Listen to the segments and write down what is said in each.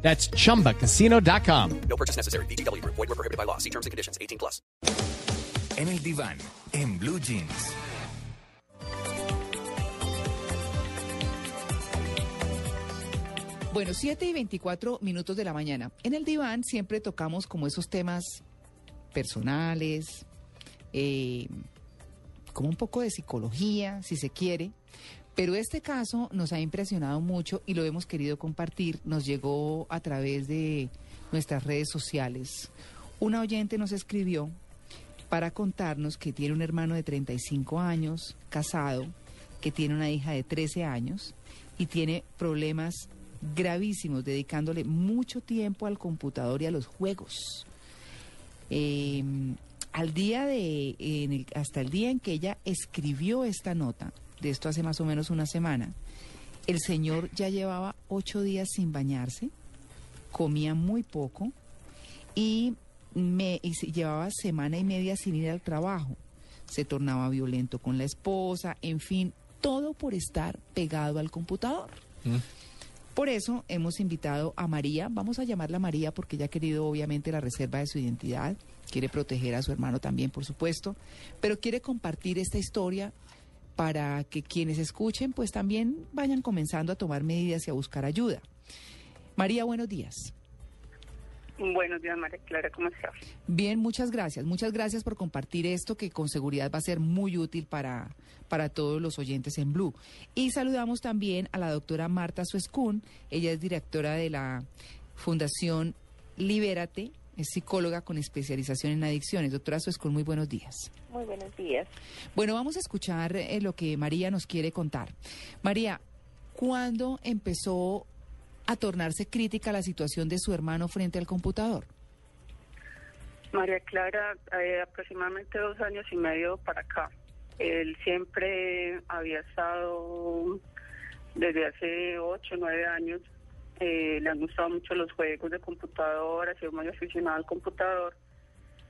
That's chumbacasino.com. No purchase necessary. BGW. Void were prohibited by law. See terms and conditions. 18 plus. En el diván, en Blue Jeans. Bueno, 7 y 24 minutos de la mañana. En el diván siempre tocamos como esos temas personales, eh, como un poco de psicología, si se quiere. Pero este caso nos ha impresionado mucho y lo hemos querido compartir. Nos llegó a través de nuestras redes sociales. Una oyente nos escribió para contarnos que tiene un hermano de 35 años, casado, que tiene una hija de 13 años y tiene problemas gravísimos, dedicándole mucho tiempo al computador y a los juegos. Eh, al día de, en el- hasta el día en que ella escribió esta nota, de esto hace más o menos una semana, el señor ya llevaba ocho días sin bañarse, comía muy poco y, me, y llevaba semana y media sin ir al trabajo. Se tornaba violento con la esposa, en fin, todo por estar pegado al computador. Por eso hemos invitado a María, vamos a llamarla María porque ella ha querido obviamente la reserva de su identidad, quiere proteger a su hermano también, por supuesto, pero quiere compartir esta historia para que quienes escuchen pues también vayan comenzando a tomar medidas y a buscar ayuda. María, buenos días. Buenos días, María Clara, ¿cómo estás? Bien, muchas gracias. Muchas gracias por compartir esto que con seguridad va a ser muy útil para, para todos los oyentes en Blue. Y saludamos también a la doctora Marta Suescún. Ella es directora de la Fundación Libérate, es psicóloga con especialización en adicciones. Doctora Suescún, muy buenos días. Muy buenos días. Bueno, vamos a escuchar eh, lo que María nos quiere contar. María, ¿cuándo empezó a tornarse crítica la situación de su hermano frente al computador? María Clara, eh, aproximadamente dos años y medio para acá. Él siempre había estado desde hace ocho, nueve años. Eh, le han gustado mucho los juegos de computador, ha sido muy aficionado al computador,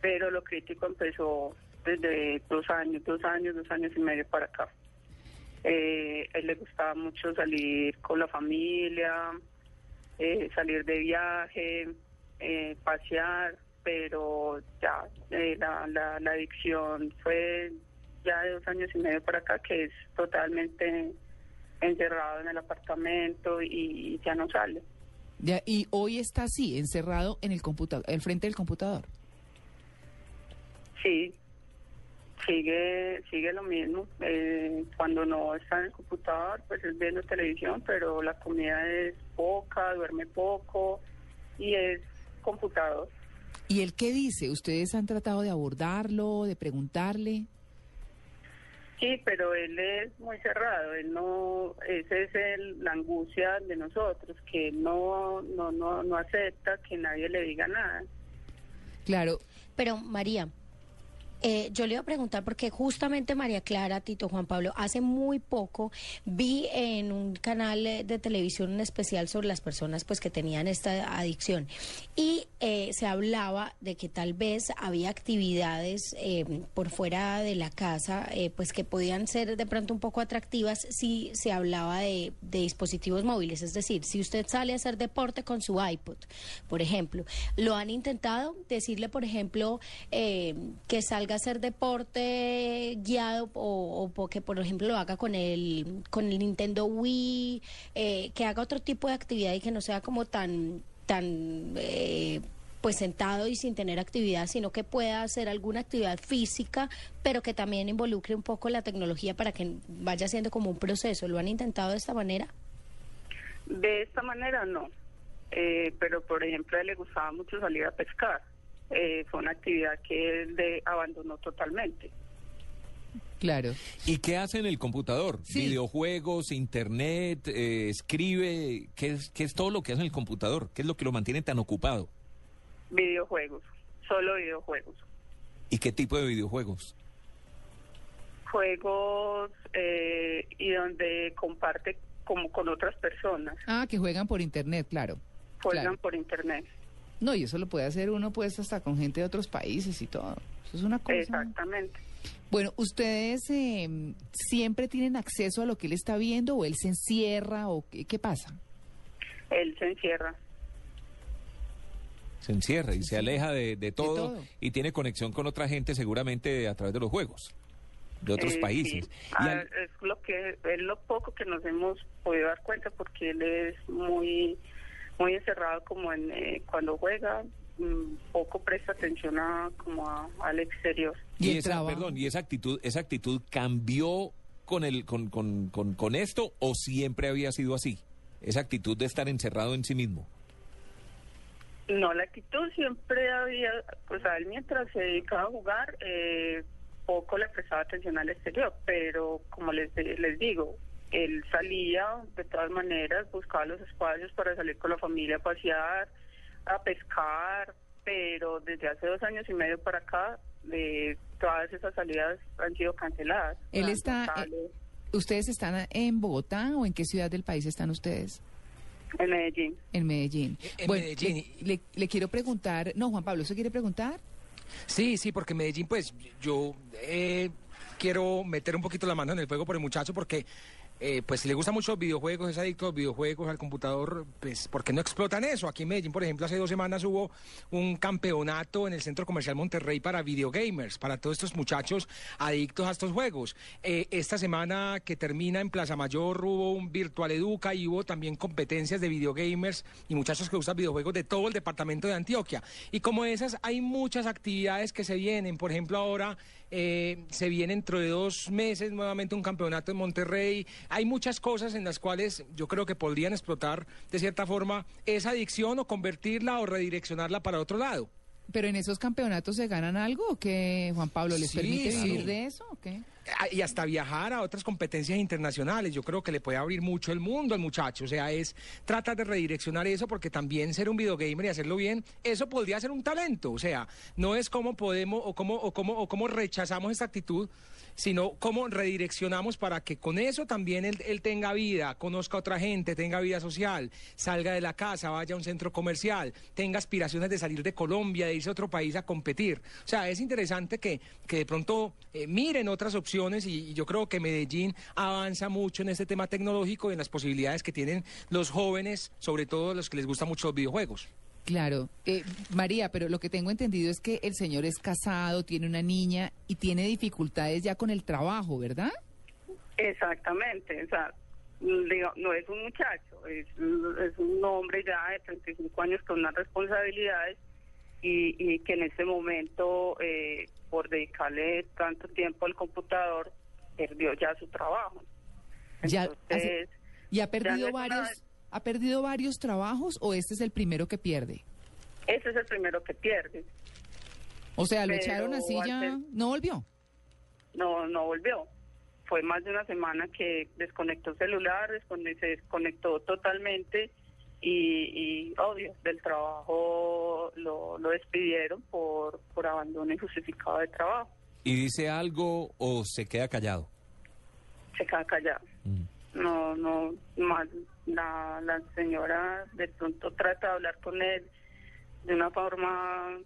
pero lo crítico empezó desde dos años, dos años, dos años y medio para acá. Eh, él le gustaba mucho salir con la familia, eh, salir de viaje, eh, pasear, pero ya eh, la, la, la adicción fue ya de dos años y medio para acá, que es totalmente encerrado en el apartamento y ya no sale. Ya, y hoy está así, encerrado en el computador, el frente del computador. Sí, sigue sigue lo mismo. Eh, cuando no está en el computador, pues es viendo televisión, pero la comida es poca, duerme poco y es computador. ¿Y él qué dice? ¿Ustedes han tratado de abordarlo, de preguntarle? Sí, pero él es muy cerrado, él no, esa es el, la angustia de nosotros, que él no, no, no, no acepta que nadie le diga nada. Claro, Pero María, eh, yo le iba a preguntar porque justamente María Clara, Tito Juan Pablo, hace muy poco vi en un canal eh, de televisión un especial sobre las personas pues que tenían esta adicción. Y eh, se hablaba de que tal vez había actividades eh, por fuera de la casa eh, pues que podían ser de pronto un poco atractivas si se hablaba de, de dispositivos móviles, es decir, si usted sale a hacer deporte con su iPod, por ejemplo, lo han intentado decirle, por ejemplo, que salga a hacer deporte guiado o, o que, por ejemplo, lo haga con el, con el Nintendo Wii, eh, que haga otro tipo de actividad y que no sea como tan, tan eh, pues sentado y sin tener actividad, sino que pueda hacer alguna actividad física, pero que también involucre un poco la tecnología para que vaya siendo como un proceso. ¿Lo han intentado de esta manera? De esta manera no, Eh, pero por ejemplo a él le gustaba mucho salir a pescar. Eh, fue una actividad que él de, abandonó totalmente. claro. ¿Y qué hace en el computador? Sí. Videojuegos, internet, eh, escribe. ¿qué es, ¿Qué es todo lo que hace en el computador? ¿Qué es lo que lo mantiene tan ocupado? Videojuegos, solo videojuegos. ¿Y qué tipo de videojuegos? Juegos eh, y donde comparte como con otras personas. Ah, que juegan por internet, claro. Juegan Claro. por internet. No, y eso lo puede hacer uno pues hasta con gente de otros países y todo. Eso es una cosa. Exactamente. Bueno, ¿ustedes eh, siempre tienen acceso a lo que él está viendo o él se encierra o qué, qué pasa? Él se encierra. Se encierra y se aleja de, de todo, todo. y tiene conexión con otra gente seguramente a través de los juegos, de otros Eh, países. sí. Y Ah, al- es lo que es lo poco que nos hemos podido dar cuenta porque él es muy muy encerrado como en eh, cuando juega mm, poco presta atención a como a- al exterior ¿Y esa, perdón, y esa actitud, esa actitud cambió con el, con, con, con, con esto o siempre había sido así. Esa actitud de estar encerrado en sí mismo. no la actitud siempre había pues a él mientras se dedicaba a jugar eh, poco le prestaba atención al exterior pero como les les digo él salía de todas maneras buscaba los espacios para salir con la familia a pasear a pescar pero desde hace dos años y medio para acá eh, todas esas salidas han sido canceladas Él está, eh, ¿Ustedes están en Bogotá o en qué ciudad del país están ustedes? en Medellín En Medellín. En bueno, Medellín. Le, le- le quiero preguntar, no, Juan Pablo, ¿se quiere preguntar? Sí, sí, porque Medellín, pues yo eh, quiero meter un poquito la mano en el fuego por el muchacho porque, eh, pues si le gustan mucho los videojuegos, es adicto a los videojuegos, al computador, pues ¿por qué no explotan eso? Aquí en Medellín, por ejemplo, hace dos semanas hubo un campeonato en el Centro Comercial Monterrey para videogamers, para todos estos muchachos adictos a estos juegos. Eh, esta semana que termina en Plaza Mayor hubo un Virtual Educa y hubo también competencias de videogamers y muchachos que usan videojuegos de todo el departamento de Antioquia. Y como esas, hay muchas actividades que se vienen. Por ejemplo, ahora eh, se viene dentro de dos meses nuevamente un campeonato en Monterrey. Hay muchas cosas en las cuales yo creo que podrían explotar de cierta forma esa adicción o convertirla o redireccionarla para otro lado. ¿Pero en esos campeonatos se ganan algo o qué, Juan Pablo? ¿Les Sí, permite vivir de eso o qué? Ah, y hasta viajar a otras competencias internacionales. Yo creo que le puede abrir mucho el mundo al muchacho. O sea, es tratar de redireccionar eso porque también ser un videogamer y hacerlo bien, eso podría ser un talento. O sea, no es cómo podemos o cómo, o cómo, o cómo rechazamos esta actitud, sino cómo redireccionamos para que con eso también él, tenga vida, conozca a otra gente, tenga vida social, salga de la casa, vaya a un centro comercial, tenga aspiraciones de salir de Colombia, de irse a otro país a competir. O sea, es interesante que, que de pronto eh, miren otras opciones y, y yo creo que Medellín avanza mucho en este tema tecnológico y en las posibilidades que tienen los jóvenes, sobre todo los que les gustan mucho los videojuegos. Claro. Eh, María, pero lo que tengo entendido es que el señor es casado, tiene una niña y tiene dificultades ya con el trabajo, ¿verdad? Exactamente, o sea, digo, no es un muchacho, es, es un hombre ya de 35 años con unas responsabilidades y, y que en este momento, eh, por dedicarle tanto tiempo al computador, perdió ya su trabajo. Ya Entonces, hace- ¿Y ha perdido varios, ha perdido varios trabajos o este es el primero que pierde? ese es el primero que pierde. O sea, lo Pero echaron así ya, no volvió. No, no volvió. Fue más de una semana que desconectó celular, se desconectó totalmente y, y obvio, del trabajo lo, lo despidieron por, por abandono injustificado de trabajo. ¿Y dice algo o se queda callado? Se queda callado. No, no, más la, la señora de pronto trata de hablar con él de una forma,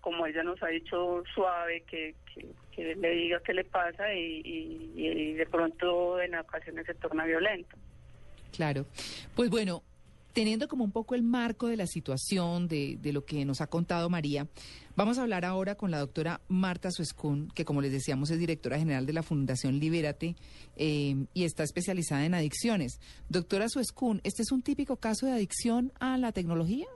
como ella nos ha dicho, suave, que, que, que le diga qué le pasa y, y- y de pronto en ocasiones se torna violento. Claro. Pues bueno, teniendo como un poco el marco de la situación, de, de lo que nos ha contado María, vamos a hablar ahora con la doctora Marta Suescún, que como les decíamos es directora general de la Fundación Libérate eh, y está especializada en adicciones. Doctora Suescún, ¿este es un típico caso de adicción a la tecnología?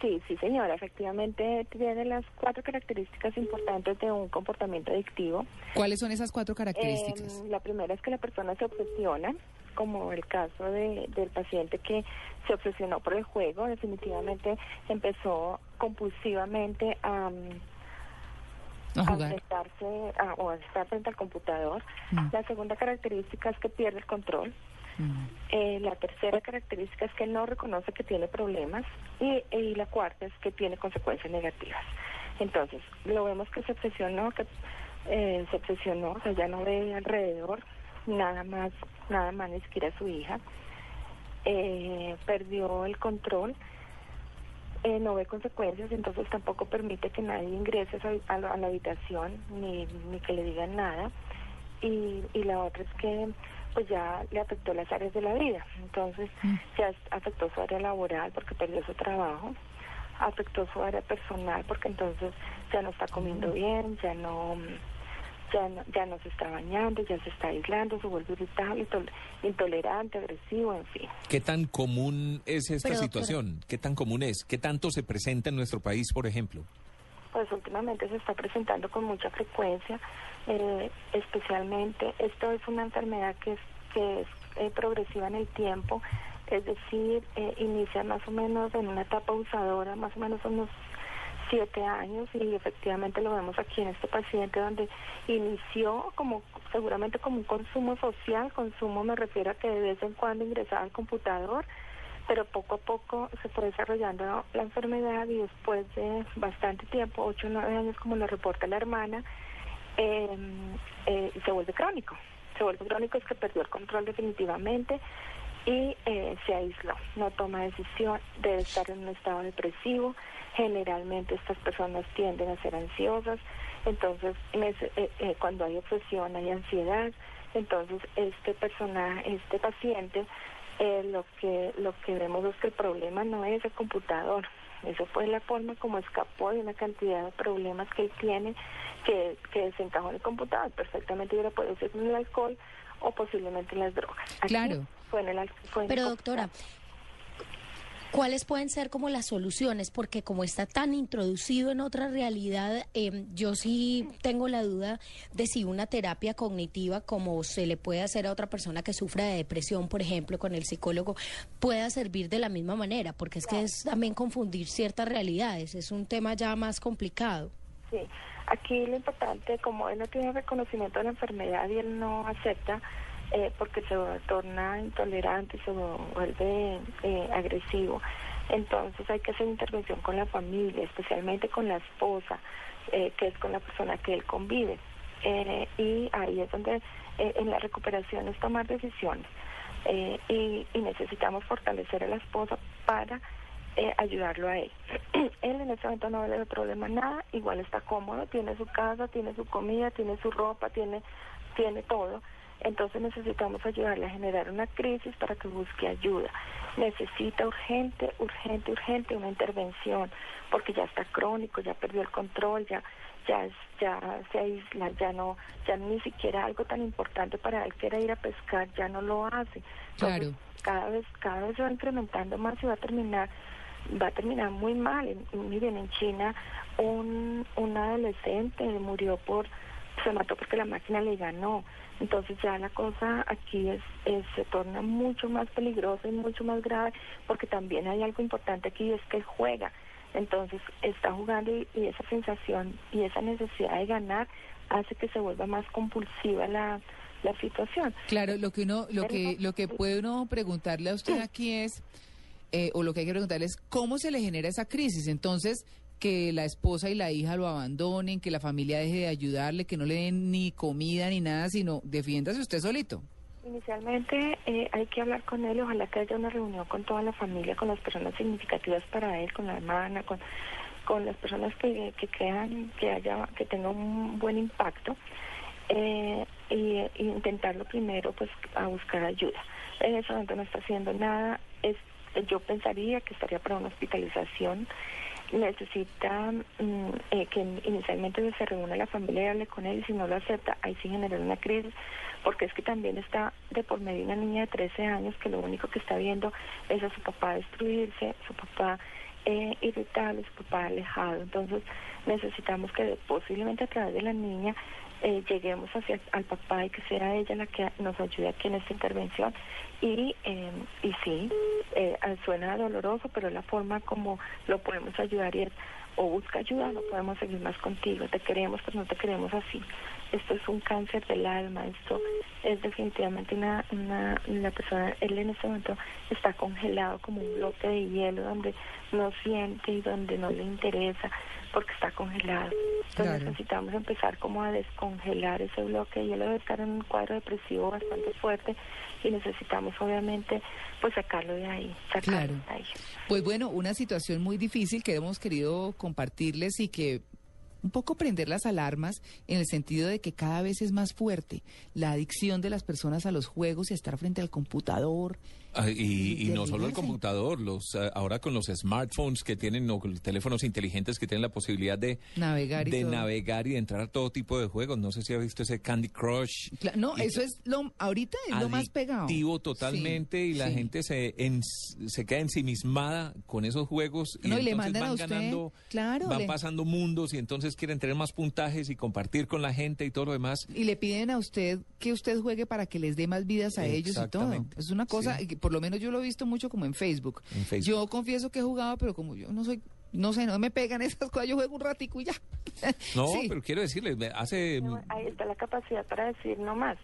Sí, sí, señora. Efectivamente, tiene las cuatro características importantes de un comportamiento adictivo. ¿Cuáles son esas cuatro características? Eh, la primera es que la persona se obsesiona, como el caso de, del paciente que se obsesionó por el juego. Definitivamente empezó compulsivamente a, a a a- o a estar frente al computador. Mm. La segunda característica es que pierde el control. Mm. Eh, la tercera característica es que no reconoce que tiene problemas y, y la cuarta es que tiene consecuencias negativas. Entonces, lo vemos que se obsesionó, que eh, se obsesionó, o sea, ya no ve alrededor nada más, nada más ni siquiera a su hija. Eh, perdió el control, eh, no ve consecuencias, entonces tampoco permite que nadie ingrese a, la, a la habitación ni, ni que le digan nada. Y, y la otra es que pues ya le afectó las áreas de la vida. Entonces ya afectó su área laboral porque perdió su trabajo, afectó su área personal porque entonces ya no está comiendo bien, ya no ya no, ya no se está bañando, ya se está aislando, se vuelve irritable, intol- intolerante, agresivo, en fin. ¿Qué tan común es esta Pero, situación? ¿Qué tan común es? ¿Qué tanto se presenta en nuestro país, por ejemplo? Pues últimamente se está presentando con mucha frecuencia, eh, especialmente esto es una enfermedad que es, que es eh, progresiva en el tiempo, es decir, eh, inicia más o menos en una etapa usadora, más o menos unos siete años y efectivamente lo vemos aquí en este paciente donde inició como seguramente como un consumo social, consumo me refiero a que de vez en cuando ingresaba al computador, pero poco a poco se fue desarrollando la enfermedad y después de bastante tiempo, ocho o nueve años como lo reporta la hermana, eh, eh, se vuelve crónico. Se vuelve crónico es que perdió el control definitivamente y eh, se aisló, no toma decisión, debe estar en un estado depresivo. Generalmente estas personas tienden a ser ansiosas, entonces eh, eh, cuando hay obsesión hay ansiedad, entonces este personaje, este paciente, eh, lo que lo que vemos es que el problema no es el computador, eso fue la forma como escapó de una cantidad de problemas que él tiene que, que desencajó en el computador. Perfectamente hubiera podido ser en el alcohol o posiblemente en las drogas. Aquí Claro. Fue en el, fue en el Pero computador. doctora, ¿cuáles pueden ser como las soluciones? Porque como está tan introducido en otra realidad, eh, yo sí tengo la duda de si una terapia cognitiva como se le puede hacer a otra persona que sufra de depresión, por ejemplo, con el psicólogo, pueda servir de la misma manera, porque es que es también confundir ciertas realidades, es un tema ya más complicado. Sí, aquí lo importante, como él no tiene reconocimiento de la enfermedad y él no acepta, eh, porque se torna intolerante, se vuelve eh, agresivo, entonces hay que hacer intervención con la familia, especialmente con la esposa, eh, que es con la persona que él convive. Eh, y ahí es donde eh, en la recuperación es tomar decisiones. Y, necesitamos fortalecer a la esposa para ayudarlo a él. él en este momento no le da problema nada, igual está cómodo, tiene su casa, tiene su comida, tiene su ropa, tiene, tiene todo. Entonces necesitamos ayudarle a generar una crisis para que busque ayuda. Necesita urgente, urgente, urgente una intervención, porque ya está crónico, ya perdió el control, ya ya ya se aísla, ya no, ya ni siquiera algo tan importante para él que era ir a pescar, ya no lo hace. Claro. cada vez, cada vez se va incrementando más y va a terminar va a terminar muy mal. En- Miren, en China un, un adolescente murió por, se mató porque la máquina le ganó. Entonces ya la cosa aquí es, es- se torna mucho más peligrosa y mucho más grave porque también hay algo importante aquí es que él juega. Entonces está jugando y, y esa sensación y esa necesidad de ganar hace que se vuelva más compulsiva la, la situación. Claro, lo que uno, lo que, lo que puede uno preguntarle a usted aquí es, eh, o lo que hay que preguntarle es, ¿cómo se le genera esa crisis? Entonces, que la esposa y la hija lo abandonen, que la familia deje de ayudarle, que no le den ni comida ni nada, sino defiéndase usted solito. Inicialmente eh, hay que hablar con él, ojalá que haya una reunión con toda la familia, con las personas significativas para él, con la hermana, con, las personas que, que crean que haya, que tenga un buen impacto, eh, y, intentarlo primero pues a buscar ayuda. En ese momento no está haciendo nada, yo pensaría que estaría para una hospitalización necesita mm, eh, que inicialmente se reúna la familia y hable con él y si no lo acepta, ahí sí genera una crisis, porque es que también está de por medio una niña de 13 años que lo único que está viendo es a su papá destruirse, su papá eh, irritable, su papá alejado. Entonces necesitamos que posiblemente a través de la niña eh, lleguemos hacia al papá y que sea ella la que nos ayude aquí en esta intervención. Y, eh, y sí, eh, suena doloroso, pero es la forma como lo podemos ayudar y es o busca ayuda, no podemos seguir más contigo, te queremos, pero no te queremos así. Esto es un cáncer del alma, esto es definitivamente una, una, la persona, él en este momento está congelado como un bloque de hielo donde no siente y donde no le interesa, porque está congelado. Entonces Claro. necesitamos empezar como a descongelar ese bloque y él debe estar en un cuadro depresivo bastante fuerte y necesitamos obviamente pues sacarlo de ahí, sacarlo Claro. de ahí. Pues bueno, una situación muy difícil que hemos querido compartirles y que un poco prender las alarmas en el sentido de que cada vez es más fuerte la adicción de las personas a los juegos y a estar frente al computador. Ah, y, y no solo el computador, los ah, ahora con los smartphones que tienen, o los teléfonos inteligentes que tienen la posibilidad de Navegar y de todo. navegar y de entrar a todo tipo de juegos. No sé si ha visto ese Candy Crush. No, Y- eso es lo ahorita es lo más pegado. adictivo totalmente Sí, y la sí. gente se ens- se queda ensimismada con esos juegos No, y le entonces mandan a van usted, ganando claro, van le- pasando mundos y entonces quieren tener más puntajes y compartir con la gente y todo lo demás Y le piden a usted que usted juegue para que les dé más vidas a ellos y todo. Es una cosa, Sí. que por lo menos yo lo he visto mucho como en Facebook. En Facebook. Yo confieso que he jugado, pero como yo no soy, no sé, no me pegan esas cosas, yo juego un ratico y ya. no Sí. pero quiero decirle hace No, Ahí está la capacidad para decir no más.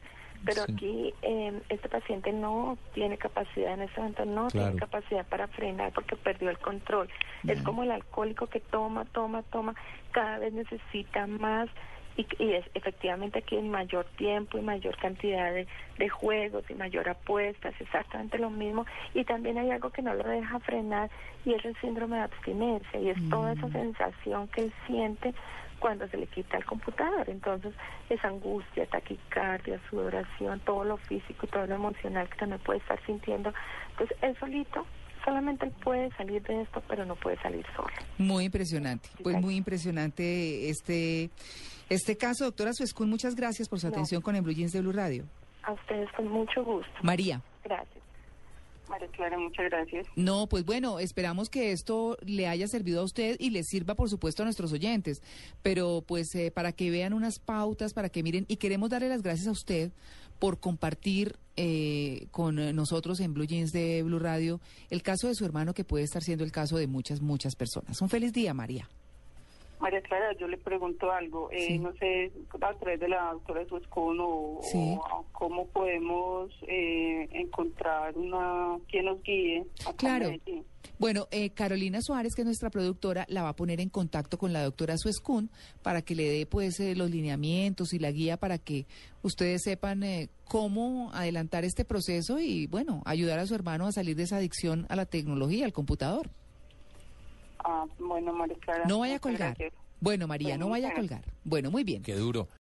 Pero Sí. aquí eh, este paciente no tiene capacidad, en este momento no Claro. tiene capacidad para frenar porque perdió el control. Es como el alcohólico que toma, toma, toma, cada vez necesita más y, y es efectivamente aquí en mayor tiempo y mayor cantidad de, de juegos y mayor apuestas, exactamente lo mismo. Y también hay algo que no lo deja frenar y es el síndrome de abstinencia y es toda esa sensación que él siente cuando se le quita el computador. Entonces, esa angustia, taquicardia, sudoración, todo lo físico y todo lo emocional que también puede estar sintiendo. Entonces, él solito, solamente él puede salir de esto, pero no puede salir solo. Muy impresionante, pues muy impresionante este, este caso. Doctora Suescún, muchas gracias por su No. atención con el Blue Jeans de Blue Radio. A ustedes con mucho gusto. María. Gracias. Muchas gracias. No, pues bueno, esperamos que esto le haya servido a usted y le sirva, por supuesto, a nuestros oyentes. Pero pues eh, para que vean unas pautas, para que miren, y queremos darle las gracias a usted por compartir eh, con eh, nosotros en Blue Jeans de Blue Radio el caso de su hermano que puede estar siendo el caso de muchas, muchas personas. Un feliz día, María. María Clara, yo le pregunto algo. Eh, Sí. No sé, a través de la doctora Suescón o, Sí. o cómo podemos eh, encontrar una quien nos guíe. en Claro. Medellín. Bueno, eh, Carolina Suárez, que es nuestra productora, la va a poner en contacto con la doctora Suescún para que le dé pues eh, los lineamientos y la guía para que ustedes sepan eh, cómo adelantar este proceso y bueno, ayudar a su hermano a salir de esa adicción a la tecnología, al computador. Ah, bueno, María Clara. No vaya a colgar. gracias. Bueno, María, Bueno, no vaya a colgar. Bueno, muy bien. qué duro